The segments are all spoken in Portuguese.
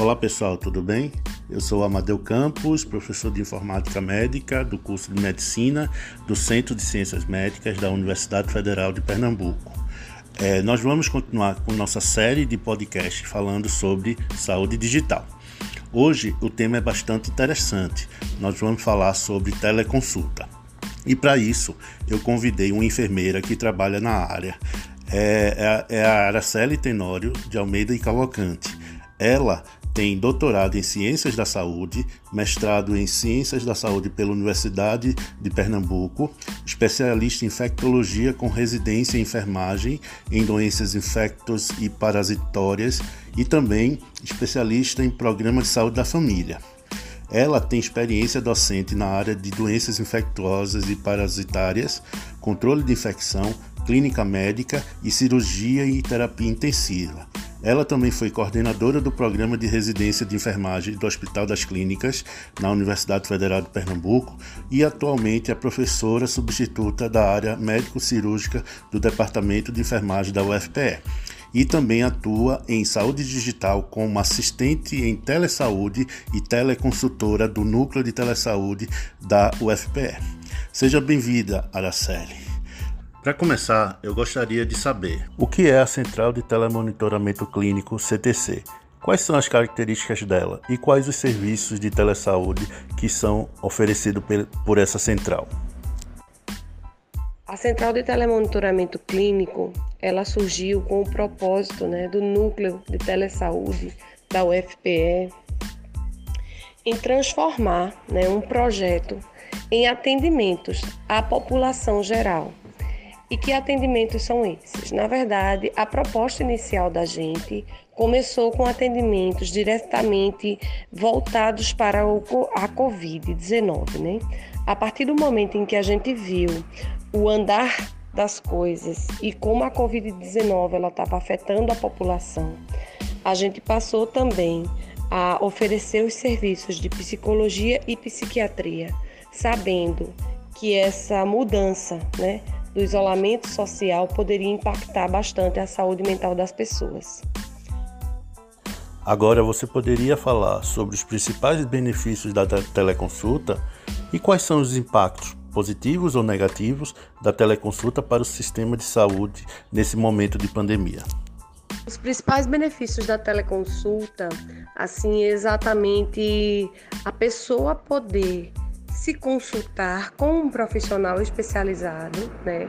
Olá pessoal, tudo bem? Eu sou Amadeu Campos, professor de Informática Médica do curso de Medicina do Centro de Ciências Médicas da Universidade Federal de Pernambuco. É, nós vamos continuar com nossa série de podcast falando sobre saúde digital. Hoje o tema é bastante interessante. Nós vamos falar sobre teleconsulta. E para isso eu convidei uma enfermeira que trabalha na área. É, é, é a Araceli Tenório de Almeida e Cavalcante. Ela tem doutorado em Ciências da Saúde, mestrado em Ciências da Saúde pela Universidade de Pernambuco, especialista em infectologia com residência em enfermagem em doenças infectos e parasitórias e também especialista em programa de saúde da família. Ela tem experiência docente na área de doenças infecciosas e parasitárias, controle de infecção, clínica médica e cirurgia e terapia intensiva. Ela também foi coordenadora do programa de residência de enfermagem do Hospital das Clínicas na Universidade Federal de Pernambuco e atualmente é professora substituta da área médico-cirúrgica do Departamento de Enfermagem da UFPE. E também atua em saúde digital como assistente em telesaúde e teleconsultora do Núcleo de Telesaúde da UFPE. Seja bem-vinda, Araceli. Para começar, eu gostaria de saber o que é a Central de Telemonitoramento Clínico CTC, quais são as características dela e quais os serviços de telesaúde que são oferecidos por essa central. A Central de Telemonitoramento Clínico, ela surgiu com o propósito né, do Núcleo de Telesaúde da UFPE em transformar né, um projeto em atendimentos à população geral e que atendimentos são esses? Na verdade, a proposta inicial da gente começou com atendimentos diretamente voltados para a Covid-19, né? A partir do momento em que a gente viu o andar das coisas e como a Covid-19 ela estava afetando a população, a gente passou também a oferecer os serviços de psicologia e psiquiatria, sabendo que essa mudança, né, do isolamento social poderia impactar bastante a saúde mental das pessoas. Agora você poderia falar sobre os principais benefícios da teleconsulta e quais são os impactos positivos ou negativos da teleconsulta para o sistema de saúde nesse momento de pandemia. Os principais benefícios da teleconsulta, assim, é exatamente a pessoa poder se consultar com um profissional especializado, né?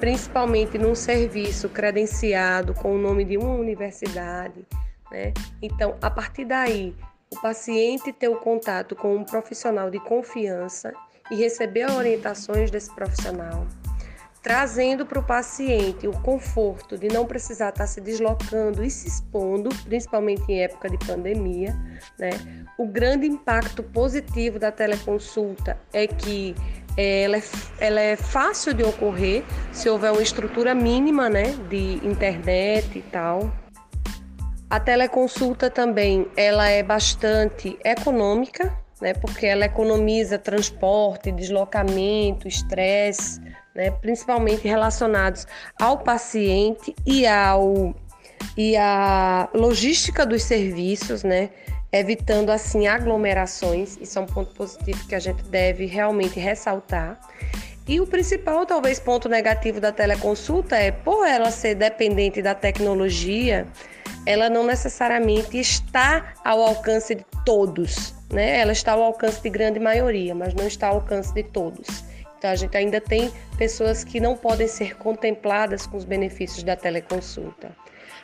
principalmente num serviço credenciado com o nome de uma universidade. Né? Então, a partir daí, o paciente ter o contato com um profissional de confiança e receber orientações desse profissional trazendo para o paciente o conforto de não precisar estar tá se deslocando e se expondo, principalmente em época de pandemia, né? O grande impacto positivo da teleconsulta é que é, ela é, ela é fácil de ocorrer se houver uma estrutura mínima, né, de internet e tal. A teleconsulta também, ela é bastante econômica, né, porque ela economiza transporte, deslocamento, estresse, né, principalmente relacionados ao paciente e ao e a logística dos serviços, né, evitando assim aglomerações. Isso é um ponto positivo que a gente deve realmente ressaltar. E o principal, talvez, ponto negativo da teleconsulta é, por ela ser dependente da tecnologia, ela não necessariamente está ao alcance de todos, né? Ela está ao alcance de grande maioria, mas não está ao alcance de todos. Então, a gente ainda tem pessoas que não podem ser contempladas com os benefícios da teleconsulta.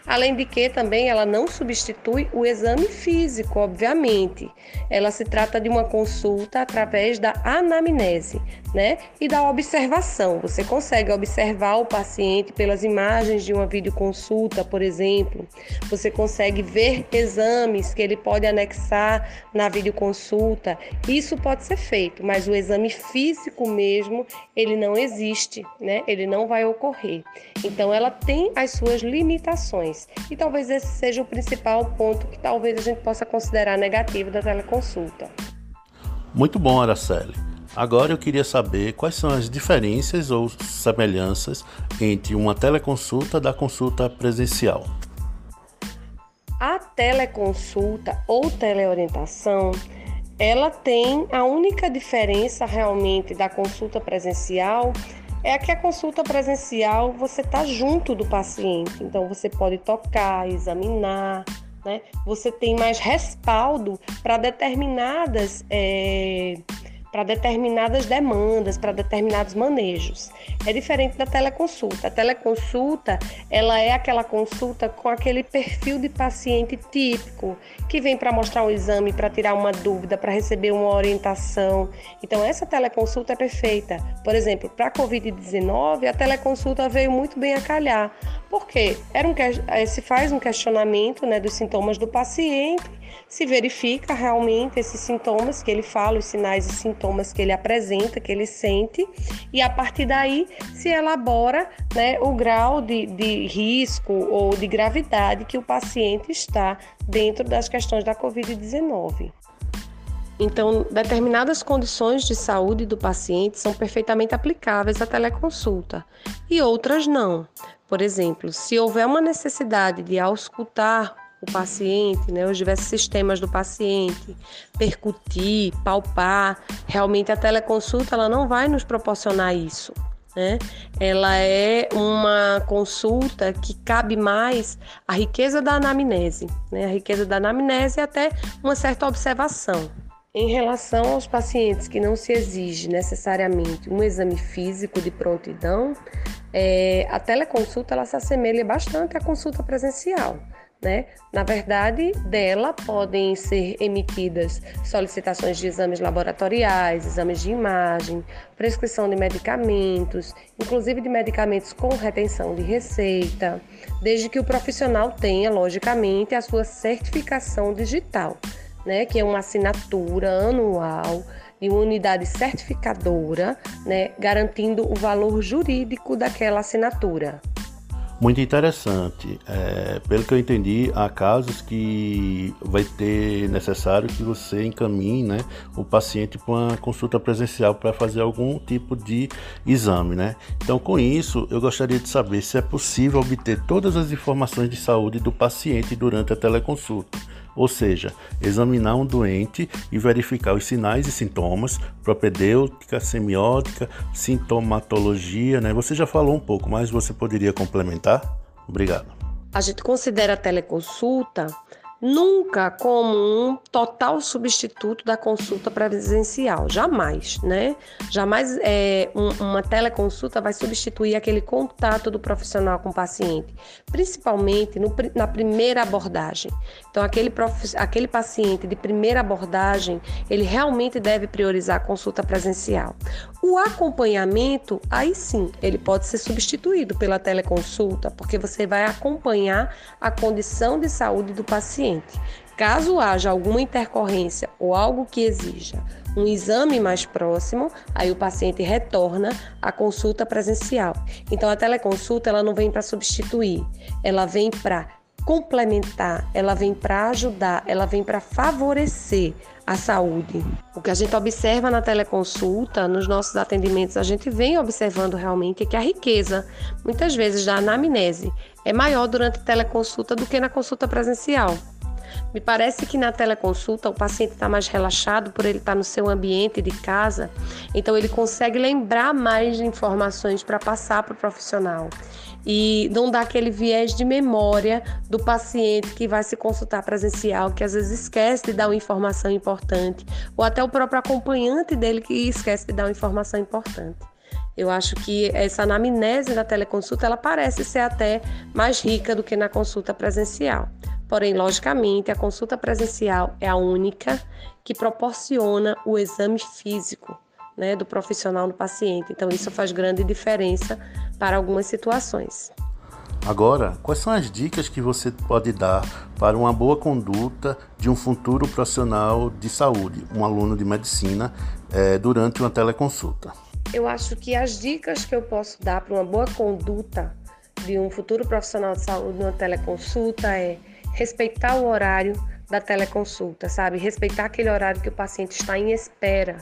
Além de que também ela não substitui o exame físico, obviamente. Ela se trata de uma consulta através da anamnese, né? E da observação. Você consegue observar o paciente pelas imagens de uma videoconsulta, por exemplo. Você consegue ver exames que ele pode anexar na videoconsulta. Isso pode ser feito, mas o exame físico mesmo, ele não existe, né? Ele não vai ocorrer. Então ela tem as suas limitações. E talvez esse seja o principal ponto que talvez a gente possa considerar negativo da teleconsulta. Muito bom, Araceli. Agora eu queria saber quais são as diferenças ou semelhanças entre uma teleconsulta da consulta presencial. A teleconsulta ou teleorientação, ela tem a única diferença realmente da consulta presencial é que a consulta presencial você está junto do paciente, então você pode tocar, examinar, né? Você tem mais respaldo para determinadas é, para determinadas demandas, para determinados manejos. É diferente da teleconsulta. A teleconsulta, ela é aquela consulta com aquele perfil de paciente típico, que vem para mostrar um exame, para tirar uma dúvida, para receber uma orientação. Então, essa teleconsulta é perfeita. Por exemplo, para a COVID-19, a teleconsulta veio muito bem a calhar. Por quê? Era um, eh, se faz um questionamento né, dos sintomas do paciente se verifica realmente esses sintomas que ele fala, os sinais e sintomas que ele apresenta, que ele sente, e a partir daí se elabora né, o grau de, de risco ou de gravidade que o paciente está dentro das questões da Covid-19. Então, determinadas condições de saúde do paciente são perfeitamente aplicáveis à teleconsulta e outras não. Por exemplo, se houver uma necessidade de auscultar o paciente, né, os diversos sistemas do paciente, percutir, palpar. Realmente a teleconsulta ela não vai nos proporcionar isso. Né? Ela é uma consulta que cabe mais a riqueza da anamnese, né? a riqueza da anamnese e até uma certa observação. Em relação aos pacientes que não se exige necessariamente um exame físico de prontidão, é, a teleconsulta ela se assemelha bastante à consulta presencial. Né? Na verdade, dela podem ser emitidas solicitações de exames laboratoriais, exames de imagem, prescrição de medicamentos, inclusive de medicamentos com retenção de receita, desde que o profissional tenha, logicamente, a sua certificação digital, né? que é uma assinatura anual de uma unidade certificadora, né? garantindo o valor jurídico daquela assinatura. Muito interessante. É, pelo que eu entendi, há casos que vai ter necessário que você encaminhe né, o paciente para uma consulta presencial para fazer algum tipo de exame. Né? Então, com isso, eu gostaria de saber se é possível obter todas as informações de saúde do paciente durante a teleconsulta ou seja, examinar um doente e verificar os sinais e sintomas, propedêutica, semiótica, sintomatologia, né? Você já falou um pouco, mas você poderia complementar? Obrigado. A gente considera a teleconsulta nunca como um total substituto da consulta presencial, jamais, né? Jamais é, um, uma teleconsulta vai substituir aquele contato do profissional com o paciente, principalmente no, na primeira abordagem. Então, aquele, prof, aquele paciente de primeira abordagem, ele realmente deve priorizar a consulta presencial. O acompanhamento, aí sim, ele pode ser substituído pela teleconsulta, porque você vai acompanhar a condição de saúde do paciente. Caso haja alguma intercorrência ou algo que exija um exame mais próximo, aí o paciente retorna à consulta presencial. Então a teleconsulta ela não vem para substituir, ela vem para complementar, ela vem para ajudar, ela vem para favorecer a saúde. O que a gente observa na teleconsulta, nos nossos atendimentos, a gente vem observando realmente que a riqueza, muitas vezes da anamnese, é maior durante teleconsulta do que na consulta presencial. Me parece que na teleconsulta o paciente está mais relaxado por ele estar tá no seu ambiente de casa, então ele consegue lembrar mais informações para passar para o profissional e não dá aquele viés de memória do paciente que vai se consultar presencial, que às vezes esquece de dar uma informação importante, ou até o próprio acompanhante dele que esquece de dar uma informação importante. Eu acho que essa anamnese da teleconsulta ela parece ser até mais rica do que na consulta presencial. Porém, logicamente, a consulta presencial é a única que proporciona o exame físico né, do profissional no paciente. Então, isso faz grande diferença para algumas situações. Agora, quais são as dicas que você pode dar para uma boa conduta de um futuro profissional de saúde, um aluno de medicina, é, durante uma teleconsulta? Eu acho que as dicas que eu posso dar para uma boa conduta de um futuro profissional de saúde numa teleconsulta é respeitar o horário da teleconsulta, sabe? Respeitar aquele horário que o paciente está em espera.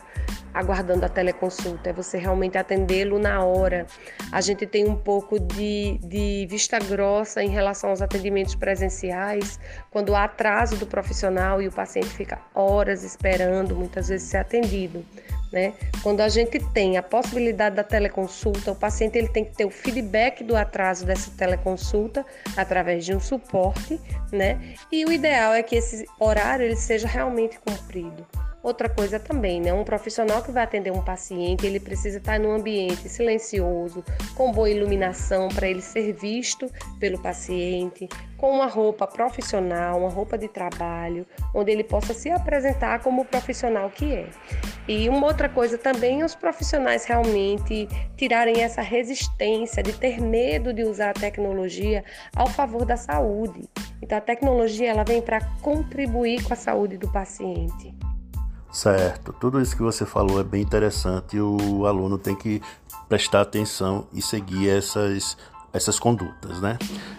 Aguardando a teleconsulta, é você realmente atendê-lo na hora. A gente tem um pouco de, de vista grossa em relação aos atendimentos presenciais, quando há atraso do profissional e o paciente fica horas esperando, muitas vezes ser atendido. Né? Quando a gente tem a possibilidade da teleconsulta, o paciente ele tem que ter o feedback do atraso dessa teleconsulta através de um suporte, né? E o ideal é que esse horário ele seja realmente cumprido. Outra coisa também, né? Um profissional que vai atender um paciente, ele precisa estar num ambiente silencioso, com boa iluminação para ele ser visto pelo paciente, com uma roupa profissional, uma roupa de trabalho, onde ele possa se apresentar como o profissional que é. E uma outra coisa também, os profissionais realmente tirarem essa resistência de ter medo de usar a tecnologia ao favor da saúde. Então a tecnologia ela vem para contribuir com a saúde do paciente. Certo, tudo isso que você falou é bem interessante e o aluno tem que prestar atenção e seguir essas, essas condutas, né?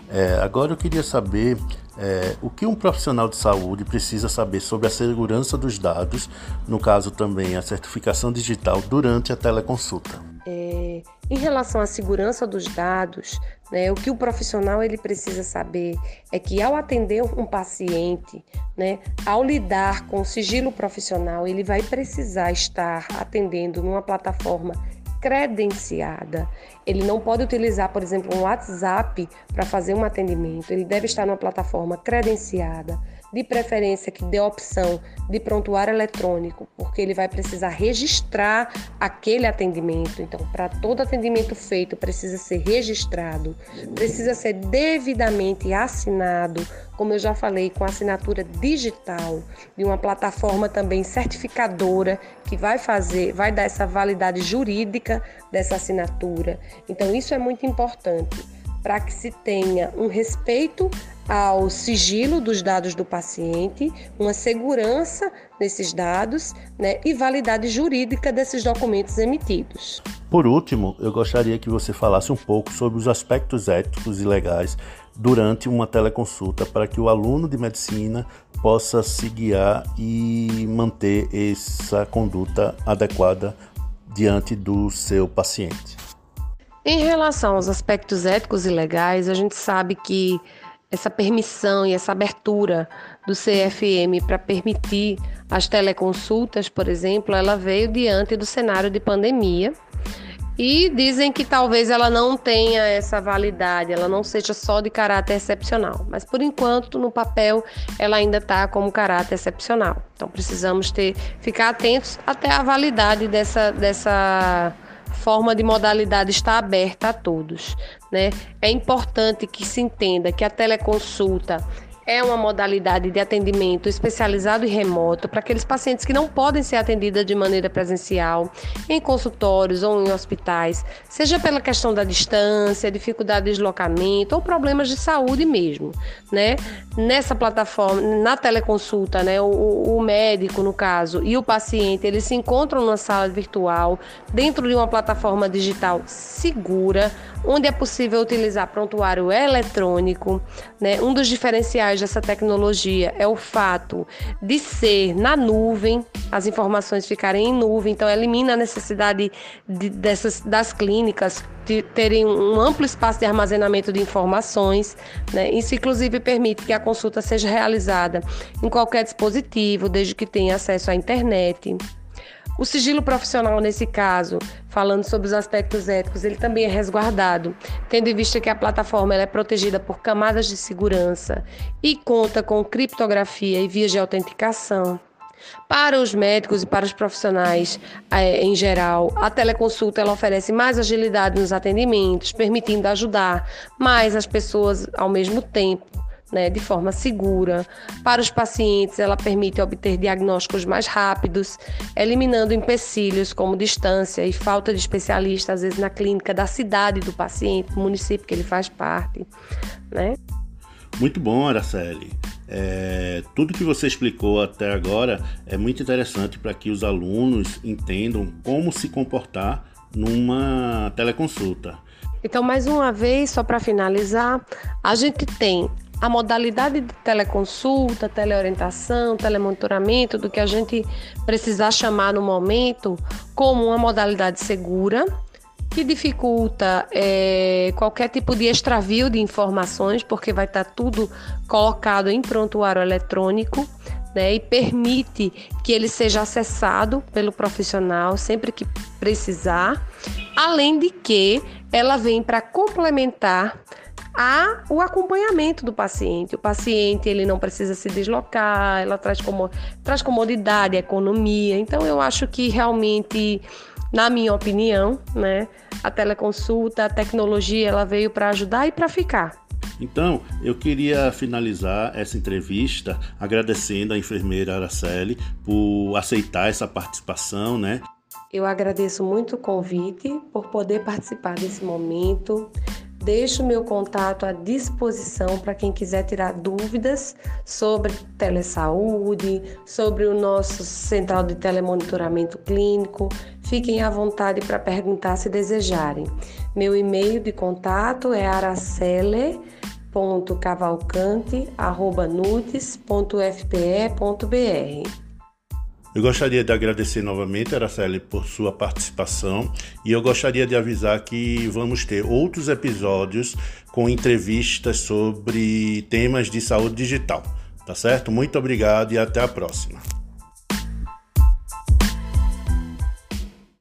É, agora eu queria saber é, o que um profissional de saúde precisa saber sobre a segurança dos dados, no caso também a certificação digital durante a teleconsulta. É, em relação à segurança dos dados, né, o que o profissional ele precisa saber é que ao atender um paciente, né, ao lidar com o sigilo profissional, ele vai precisar estar atendendo numa plataforma credenciada. Ele não pode utilizar, por exemplo, um WhatsApp para fazer um atendimento. Ele deve estar numa plataforma credenciada de preferência que dê opção de prontuário eletrônico, porque ele vai precisar registrar aquele atendimento. Então, para todo atendimento feito, precisa ser registrado, precisa ser devidamente assinado, como eu já falei, com assinatura digital de uma plataforma também certificadora que vai fazer, vai dar essa validade jurídica dessa assinatura. Então, isso é muito importante para que se tenha um respeito ao sigilo dos dados do paciente, uma segurança desses dados né, e validade jurídica desses documentos emitidos. Por último, eu gostaria que você falasse um pouco sobre os aspectos éticos e legais durante uma teleconsulta para que o aluno de medicina possa se guiar e manter essa conduta adequada diante do seu paciente. Em relação aos aspectos éticos e legais, a gente sabe que essa permissão e essa abertura do CFM para permitir as teleconsultas, por exemplo, ela veio diante do cenário de pandemia. E dizem que talvez ela não tenha essa validade, ela não seja só de caráter excepcional. Mas por enquanto, no papel, ela ainda está como caráter excepcional. Então precisamos ter, ficar atentos até a validade dessa, dessa forma de modalidade está aberta a todos. Né? É importante que se entenda que a teleconsulta é uma modalidade de atendimento especializado e remoto para aqueles pacientes que não podem ser atendidos de maneira presencial, em consultórios ou em hospitais, seja pela questão da distância, dificuldade de deslocamento ou problemas de saúde mesmo, né? Nessa plataforma, na teleconsulta, né, o, o médico, no caso, e o paciente, eles se encontram numa sala virtual, dentro de uma plataforma digital segura, onde é possível utilizar prontuário eletrônico, né? Um dos diferenciais dessa tecnologia é o fato de ser na nuvem, as informações ficarem em nuvem, então elimina a necessidade de, dessas, das clínicas de terem um amplo espaço de armazenamento de informações. Né? Isso, inclusive, permite que a consulta seja realizada em qualquer dispositivo, desde que tenha acesso à internet. O sigilo profissional, nesse caso, falando sobre os aspectos éticos, ele também é resguardado, tendo em vista que a plataforma é protegida por camadas de segurança e conta com criptografia e vias de autenticação. Para os médicos e para os profissionais é, em geral, a teleconsulta ela oferece mais agilidade nos atendimentos, permitindo ajudar mais as pessoas ao mesmo tempo né, de forma segura. Para os pacientes, ela permite obter diagnósticos mais rápidos, eliminando empecilhos como distância e falta de especialista, às vezes na clínica da cidade do paciente, município que ele faz parte. Né? Muito bom, Araceli. É, tudo que você explicou até agora é muito interessante para que os alunos entendam como se comportar numa teleconsulta. Então, mais uma vez, só para finalizar, a gente tem a modalidade de teleconsulta, teleorientação, telemonitoramento, do que a gente precisar chamar no momento, como uma modalidade segura, que dificulta é, qualquer tipo de extravio de informações, porque vai estar tudo colocado em prontuário eletrônico. Né, e permite que ele seja acessado pelo profissional sempre que precisar, além de que ela vem para complementar a o acompanhamento do paciente. O paciente ele não precisa se deslocar, ela traz, como, traz comodidade, economia. Então eu acho que realmente, na minha opinião, né, a teleconsulta, a tecnologia, ela veio para ajudar e para ficar. Então, eu queria finalizar essa entrevista agradecendo a enfermeira Araceli por aceitar essa participação, né? Eu agradeço muito o convite por poder participar desse momento. Deixo meu contato à disposição para quem quiser tirar dúvidas sobre telesaúde, sobre o nosso central de telemonitoramento clínico. Fiquem à vontade para perguntar se desejarem. Meu e-mail de contato é aracele.cavalcante.nudes.fpe.br. Eu gostaria de agradecer novamente Araceli por sua participação e eu gostaria de avisar que vamos ter outros episódios com entrevistas sobre temas de saúde digital. Tá certo? Muito obrigado e até a próxima.